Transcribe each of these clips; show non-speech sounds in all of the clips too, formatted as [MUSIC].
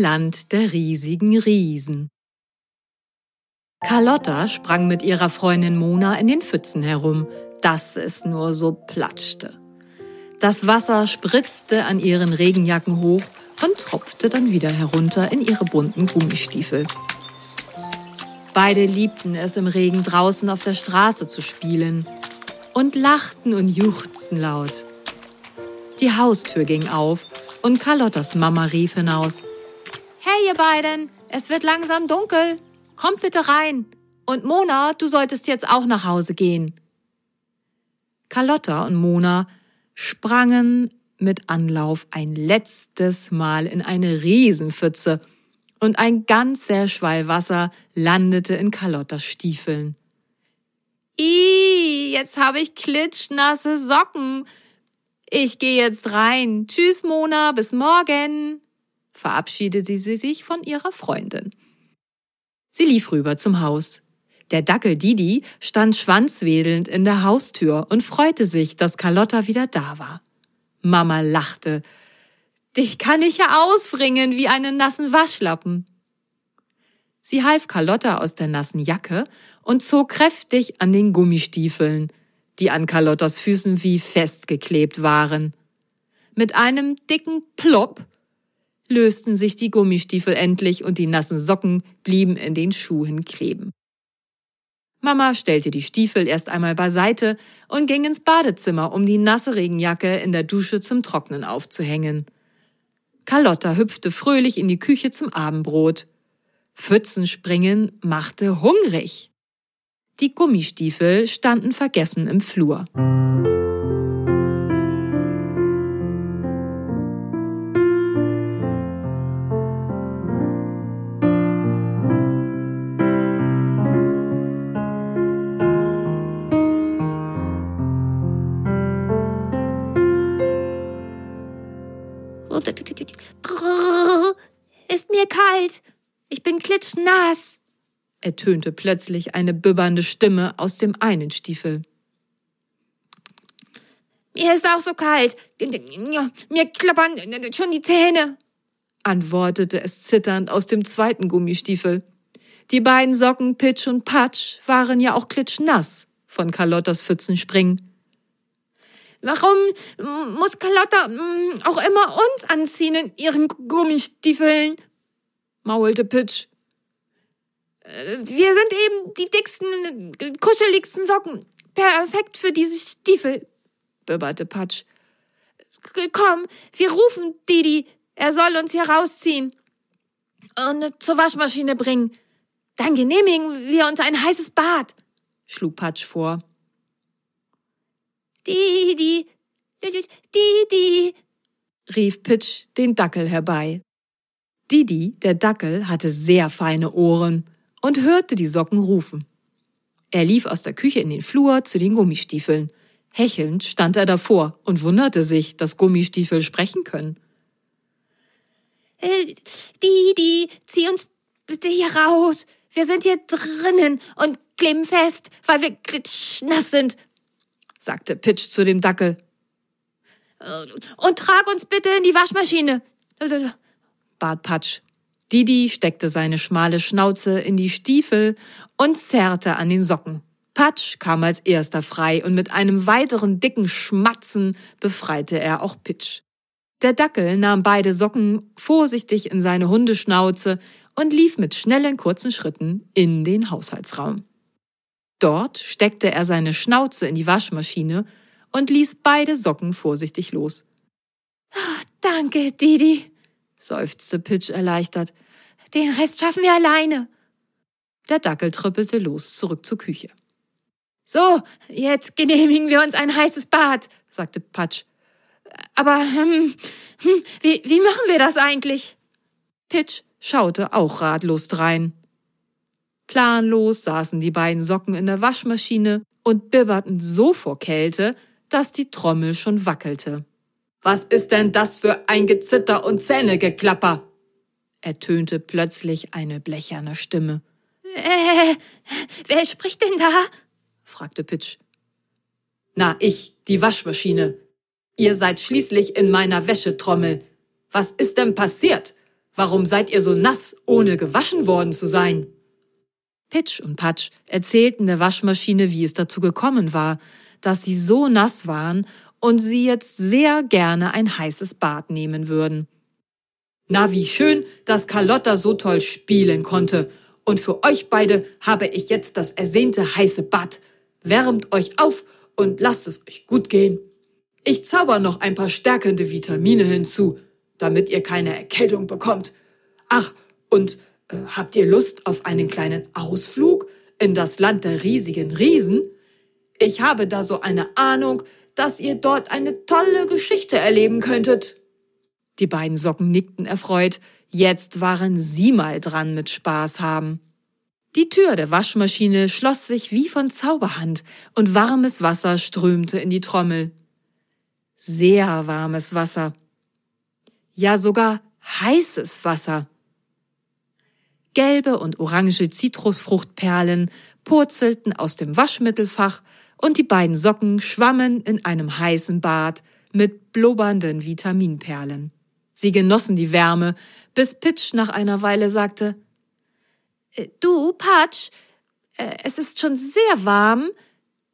Land der riesigen Riesen. Carlotta sprang mit ihrer Freundin Mona in den Pfützen herum, dass es nur so platschte. Das Wasser spritzte an ihren Regenjacken hoch und tropfte dann wieder herunter in ihre bunten Gummistiefel. Beide liebten es im Regen draußen auf der Straße zu spielen und lachten und juchzten laut. Die Haustür ging auf und Carlottas Mama rief hinaus. Hey ihr beiden, es wird langsam dunkel. Kommt bitte rein. Und Mona, du solltest jetzt auch nach Hause gehen. Carlotta und Mona sprangen mit Anlauf ein letztes Mal in eine Riesenpfütze und ein ganzer Schwall Wasser landete in Carlottas Stiefeln. Ih, jetzt habe ich klitschnasse Socken. Ich gehe jetzt rein. Tschüss, Mona, bis morgen, verabschiedete sie sich von ihrer Freundin. Sie lief rüber zum Haus. Der Dackel Didi stand schwanzwedelnd in der Haustür und freute sich, dass Carlotta wieder da war. Mama lachte. Dich kann ich ja ausfringen wie einen nassen Waschlappen. Sie half Carlotta aus der nassen Jacke und zog kräftig an den Gummistiefeln, die an Carlottas Füßen wie festgeklebt waren. Mit einem dicken Plopp lösten sich die Gummistiefel endlich und die nassen Socken blieben in den Schuhen kleben. Mama stellte die Stiefel erst einmal beiseite und ging ins Badezimmer, um die nasse Regenjacke in der Dusche zum Trocknen aufzuhängen. Carlotta hüpfte fröhlich in die Küche zum Abendbrot. Pfützenspringen machte hungrig. Die Gummistiefel standen vergessen im Flur. [LAUGHS] Ist mir kalt. Ich bin klitschnass, ertönte plötzlich eine bibbernde Stimme aus dem einen Stiefel. Mir ist auch so kalt. Mir klappern schon die Zähne, antwortete es zitternd aus dem zweiten Gummistiefel. Die beiden Socken Pitsch und Patsch waren ja auch klitschnass von Carlottas Pfützenspringen. Warum muss Carlotta mm, auch immer uns anziehen in ihren Gummistiefeln? maulte Pitch. Äh, wir sind eben die dicksten, kuscheligsten Socken. Perfekt für diese Stiefel, bibberte Patsch. Komm, wir rufen Didi. Er soll uns hier rausziehen und zur Waschmaschine bringen. Dann genehmigen wir uns ein heißes Bad, schlug Patsch vor. Didi, Didi, rief Pitch den Dackel herbei. Didi, der Dackel, hatte sehr feine Ohren und hörte die Socken rufen. Er lief aus der Küche in den Flur zu den Gummistiefeln. Hechelnd stand er davor und wunderte sich, dass Gummistiefel sprechen können. Äh, Didi, zieh uns bitte hier raus. Wir sind hier drinnen und kleben fest, weil wir klitschnass sind sagte Pitch zu dem Dackel. Und trag uns bitte in die Waschmaschine, bat Patsch. Didi steckte seine schmale Schnauze in die Stiefel und zerrte an den Socken. Patsch kam als erster frei und mit einem weiteren dicken Schmatzen befreite er auch Pitch. Der Dackel nahm beide Socken vorsichtig in seine Hundeschnauze und lief mit schnellen kurzen Schritten in den Haushaltsraum. Dort steckte er seine Schnauze in die Waschmaschine und ließ beide Socken vorsichtig los. Oh, danke, Didi, seufzte Pitch erleichtert. Den Rest schaffen wir alleine. Der Dackel trippelte los zurück zur Küche. So, jetzt genehmigen wir uns ein heißes Bad, sagte Patsch. Aber hm, hm, wie, wie machen wir das eigentlich? Pitch schaute auch ratlos drein. Planlos saßen die beiden Socken in der Waschmaschine und bibberten so vor Kälte, dass die Trommel schon wackelte. Was ist denn das für ein Gezitter und Zähnegeklapper? ertönte plötzlich eine blecherne Stimme. Äh, wer spricht denn da? fragte Pitch. Na, ich, die Waschmaschine. Ihr seid schließlich in meiner Wäschetrommel. Was ist denn passiert? warum seid ihr so nass, ohne gewaschen worden zu sein? Pitch und Patsch erzählten der Waschmaschine, wie es dazu gekommen war, dass sie so nass waren und sie jetzt sehr gerne ein heißes Bad nehmen würden. Na, wie schön, dass Carlotta so toll spielen konnte. Und für euch beide habe ich jetzt das ersehnte heiße Bad. Wärmt euch auf und lasst es euch gut gehen. Ich zauber noch ein paar stärkende Vitamine hinzu, damit ihr keine Erkältung bekommt. Ach, und habt ihr Lust auf einen kleinen Ausflug in das Land der riesigen Riesen? Ich habe da so eine Ahnung, dass ihr dort eine tolle Geschichte erleben könntet. Die beiden Socken nickten erfreut. Jetzt waren sie mal dran mit Spaß haben. Die Tür der Waschmaschine schloss sich wie von Zauberhand und warmes Wasser strömte in die Trommel. Sehr warmes Wasser. Ja, sogar heißes Wasser. Gelbe und orange Zitrusfruchtperlen purzelten aus dem Waschmittelfach und die beiden Socken schwammen in einem heißen Bad mit blubbernden Vitaminperlen. Sie genossen die Wärme, bis Pitch nach einer Weile sagte, äh, Du, Patsch, äh, es ist schon sehr warm.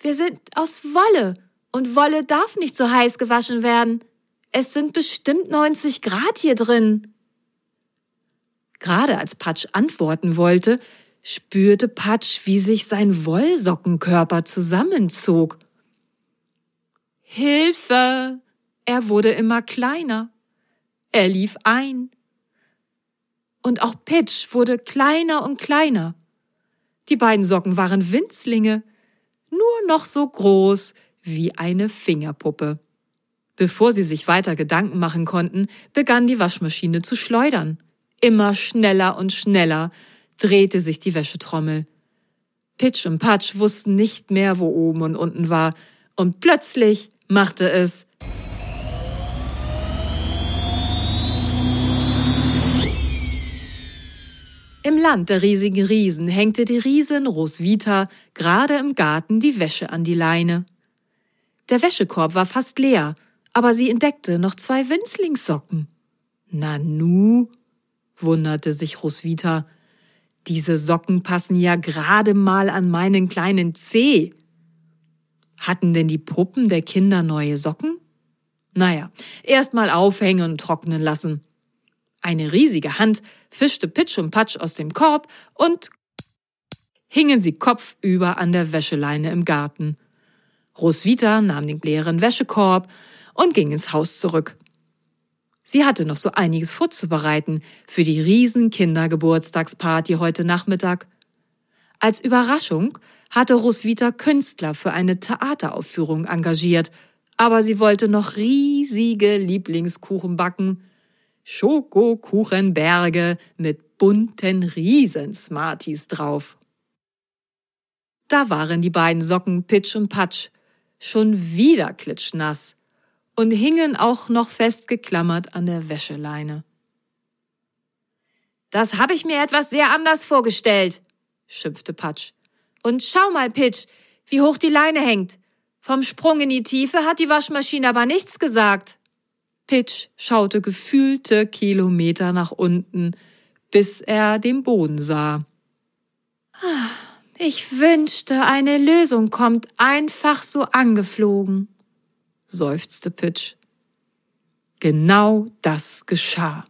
Wir sind aus Wolle und Wolle darf nicht so heiß gewaschen werden. Es sind bestimmt 90 Grad hier drin. Gerade als Patsch antworten wollte, spürte Patsch, wie sich sein Wollsockenkörper zusammenzog. Hilfe! Er wurde immer kleiner. Er lief ein. Und auch Pitch wurde kleiner und kleiner. Die beiden Socken waren Winzlinge, nur noch so groß wie eine Fingerpuppe. Bevor sie sich weiter Gedanken machen konnten, begann die Waschmaschine zu schleudern. Immer schneller und schneller drehte sich die Wäschetrommel. Pitch und Patsch wussten nicht mehr, wo oben und unten war, und plötzlich machte es Im Land der riesigen Riesen hängte die Riesin Roswitha gerade im Garten die Wäsche an die Leine. Der Wäschekorb war fast leer, aber sie entdeckte noch zwei Winzlingssocken. Nanu, wunderte sich Roswitha. Diese Socken passen ja gerade mal an meinen kleinen Zeh. Hatten denn die Puppen der Kinder neue Socken? Naja, erst mal aufhängen und trocknen lassen. Eine riesige Hand fischte Pitsch und Patsch aus dem Korb und hingen sie kopfüber an der Wäscheleine im Garten. Roswitha nahm den leeren Wäschekorb und ging ins Haus zurück. Sie hatte noch so einiges vorzubereiten für die riesen Kindergeburtstagsparty heute Nachmittag. Als Überraschung hatte Roswitha Künstler für eine Theateraufführung engagiert, aber sie wollte noch riesige Lieblingskuchen backen. Schokokuchenberge mit bunten Riesensmarties drauf. Da waren die beiden Socken Pitsch und Patsch schon wieder klitschnass und hingen auch noch festgeklammert an der Wäscheleine. Das habe ich mir etwas sehr anders vorgestellt, schimpfte Patsch. Und schau mal, Pitch, wie hoch die Leine hängt. Vom Sprung in die Tiefe hat die Waschmaschine aber nichts gesagt. Pitch schaute gefühlte Kilometer nach unten, bis er den Boden sah. Ich wünschte, eine Lösung kommt einfach so angeflogen seufzte Pitch. Genau das geschah.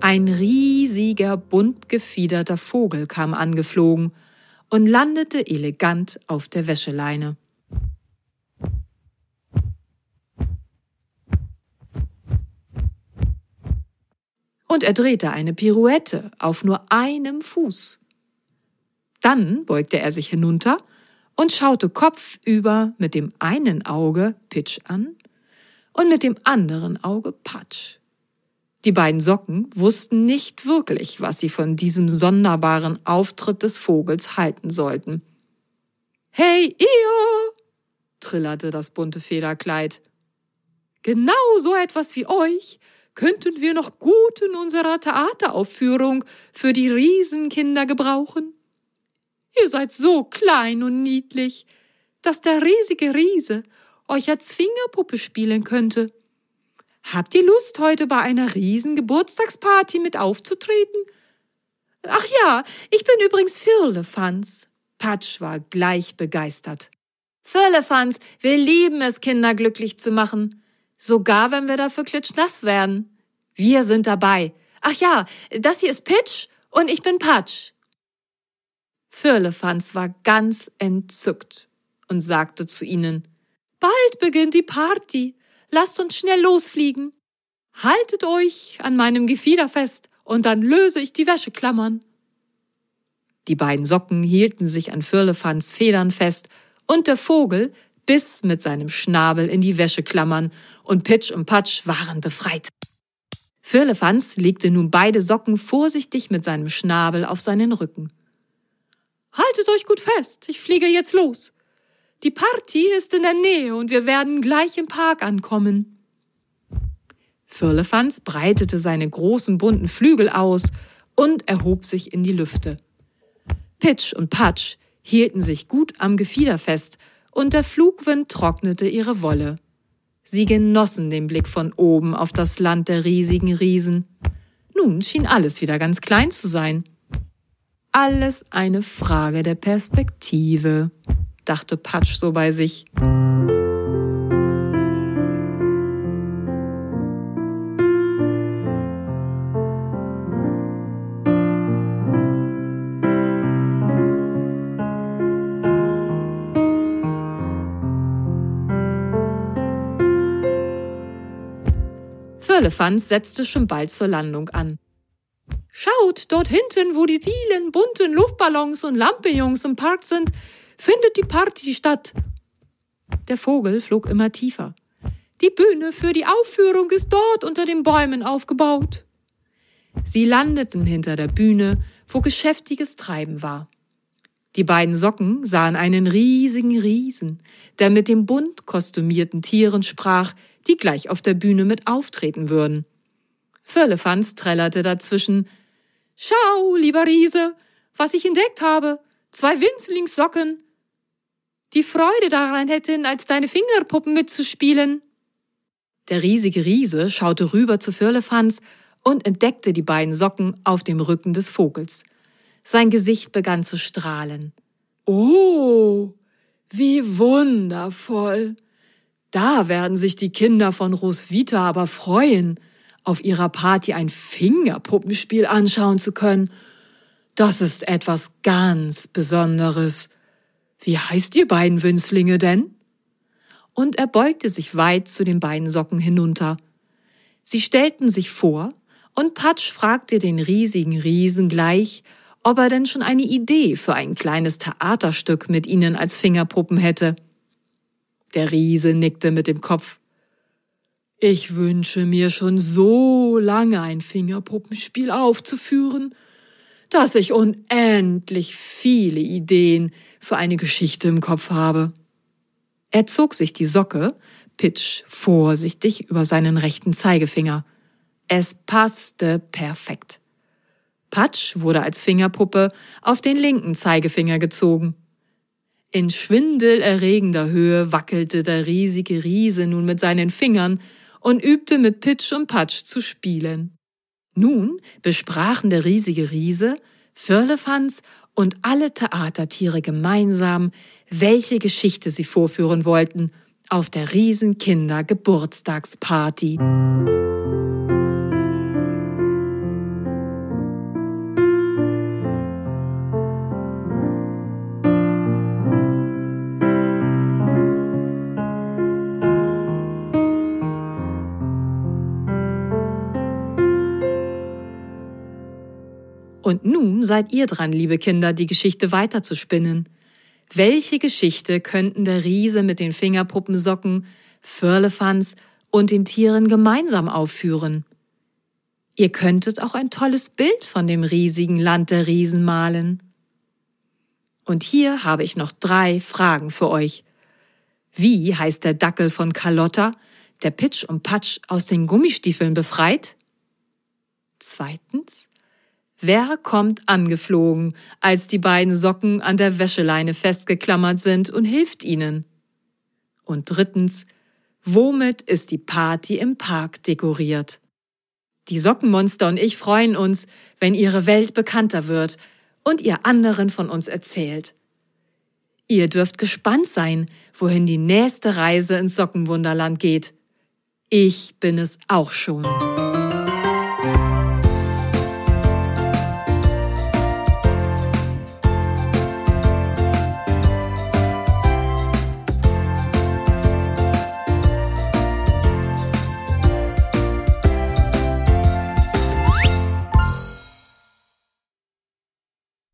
Ein riesiger, bunt gefiederter Vogel kam angeflogen und landete elegant auf der Wäscheleine. Und er drehte eine Pirouette auf nur einem Fuß. Dann beugte er sich hinunter und schaute kopfüber mit dem einen Auge Pitch an und mit dem anderen Auge Patsch. Die beiden Socken wussten nicht wirklich, was sie von diesem sonderbaren Auftritt des Vogels halten sollten. Hey, ihr! trillerte das bunte Federkleid. Genau so etwas wie euch könnten wir noch gut in unserer Theateraufführung für die Riesenkinder gebrauchen. Ihr seid so klein und niedlich, dass der riesige Riese euch als Fingerpuppe spielen könnte. Habt ihr Lust, heute bei einer riesen Geburtstagsparty mit aufzutreten? Ach ja, ich bin übrigens Firlefanz. Patsch war gleich begeistert. Firlefanz, wir lieben es, Kinder glücklich zu machen. Sogar wenn wir dafür klitschnass werden. Wir sind dabei. Ach ja, das hier ist Pitch und ich bin Patsch. Firlefanz war ganz entzückt und sagte zu ihnen, Bald beginnt die Party. Lasst uns schnell losfliegen. Haltet euch an meinem Gefieder fest und dann löse ich die Wäscheklammern. Die beiden Socken hielten sich an Firlefanz Federn fest und der Vogel biss mit seinem Schnabel in die Wäscheklammern und Pitsch und Patsch waren befreit. Firlefanz legte nun beide Socken vorsichtig mit seinem Schnabel auf seinen Rücken. Haltet euch gut fest, ich fliege jetzt los. Die Party ist in der Nähe und wir werden gleich im Park ankommen. Firlefanz breitete seine großen bunten Flügel aus und erhob sich in die Lüfte. Pitsch und Patsch hielten sich gut am Gefieder fest und der Flugwind trocknete ihre Wolle. Sie genossen den Blick von oben auf das Land der riesigen Riesen. Nun schien alles wieder ganz klein zu sein. Alles eine Frage der Perspektive dachte Patsch so bei sich. Firlefanz setzte schon bald zur Landung an. Schaut, dort hinten, wo die vielen bunten Luftballons und Lampenjungs im Park sind, findet die Party statt. Der Vogel flog immer tiefer. Die Bühne für die Aufführung ist dort unter den Bäumen aufgebaut. Sie landeten hinter der Bühne, wo geschäftiges Treiben war. Die beiden Socken sahen einen riesigen Riesen, der mit den bunt kostümierten Tieren sprach, die gleich auf der Bühne mit auftreten würden. Firlefanz trällerte dazwischen Schau, lieber Riese, was ich entdeckt habe. Zwei Winzlingssocken, die Freude daran hätten, als deine Fingerpuppen mitzuspielen. Der riesige Riese schaute rüber zu Firlefanz und entdeckte die beiden Socken auf dem Rücken des Vogels. Sein Gesicht begann zu strahlen. Oh, wie wundervoll! Da werden sich die Kinder von Roswitha aber freuen, auf ihrer Party ein Fingerpuppenspiel anschauen zu können. Das ist etwas ganz Besonderes. Wie heißt ihr beiden Winzlinge denn? Und er beugte sich weit zu den beiden Socken hinunter. Sie stellten sich vor, und Patsch fragte den riesigen Riesen gleich, ob er denn schon eine Idee für ein kleines Theaterstück mit ihnen als Fingerpuppen hätte. Der Riese nickte mit dem Kopf. Ich wünsche mir schon so lange ein Fingerpuppenspiel aufzuführen, dass ich unendlich viele Ideen für eine Geschichte im Kopf habe. Er zog sich die Socke, Pitch, vorsichtig über seinen rechten Zeigefinger. Es passte perfekt. Patsch wurde als Fingerpuppe auf den linken Zeigefinger gezogen. In schwindelerregender Höhe wackelte der riesige Riese nun mit seinen Fingern und übte mit Pitch und Patsch zu spielen. Nun besprachen der riesige Riese, Firlefanz und alle Theatertiere gemeinsam, welche Geschichte sie vorführen wollten auf der Riesenkinder Und nun seid ihr dran, liebe Kinder, die Geschichte weiterzuspinnen. Welche Geschichte könnten der Riese mit den Fingerpuppensocken, Firlefanz und den Tieren gemeinsam aufführen? Ihr könntet auch ein tolles Bild von dem riesigen Land der Riesen malen. Und hier habe ich noch drei Fragen für euch. Wie heißt der Dackel von Carlotta, der Pitch und Patsch aus den Gummistiefeln befreit? Zweitens, wer kommt angeflogen, als die beiden Socken an der Wäscheleine festgeklammert sind und hilft ihnen? Und drittens, womit ist die Party im Park dekoriert? Die Sockenmonster und ich freuen uns, wenn ihre Welt bekannter wird und ihr anderen von uns erzählt. Ihr dürft gespannt sein, wohin die nächste Reise ins Sockenwunderland geht. Ich bin es auch schon.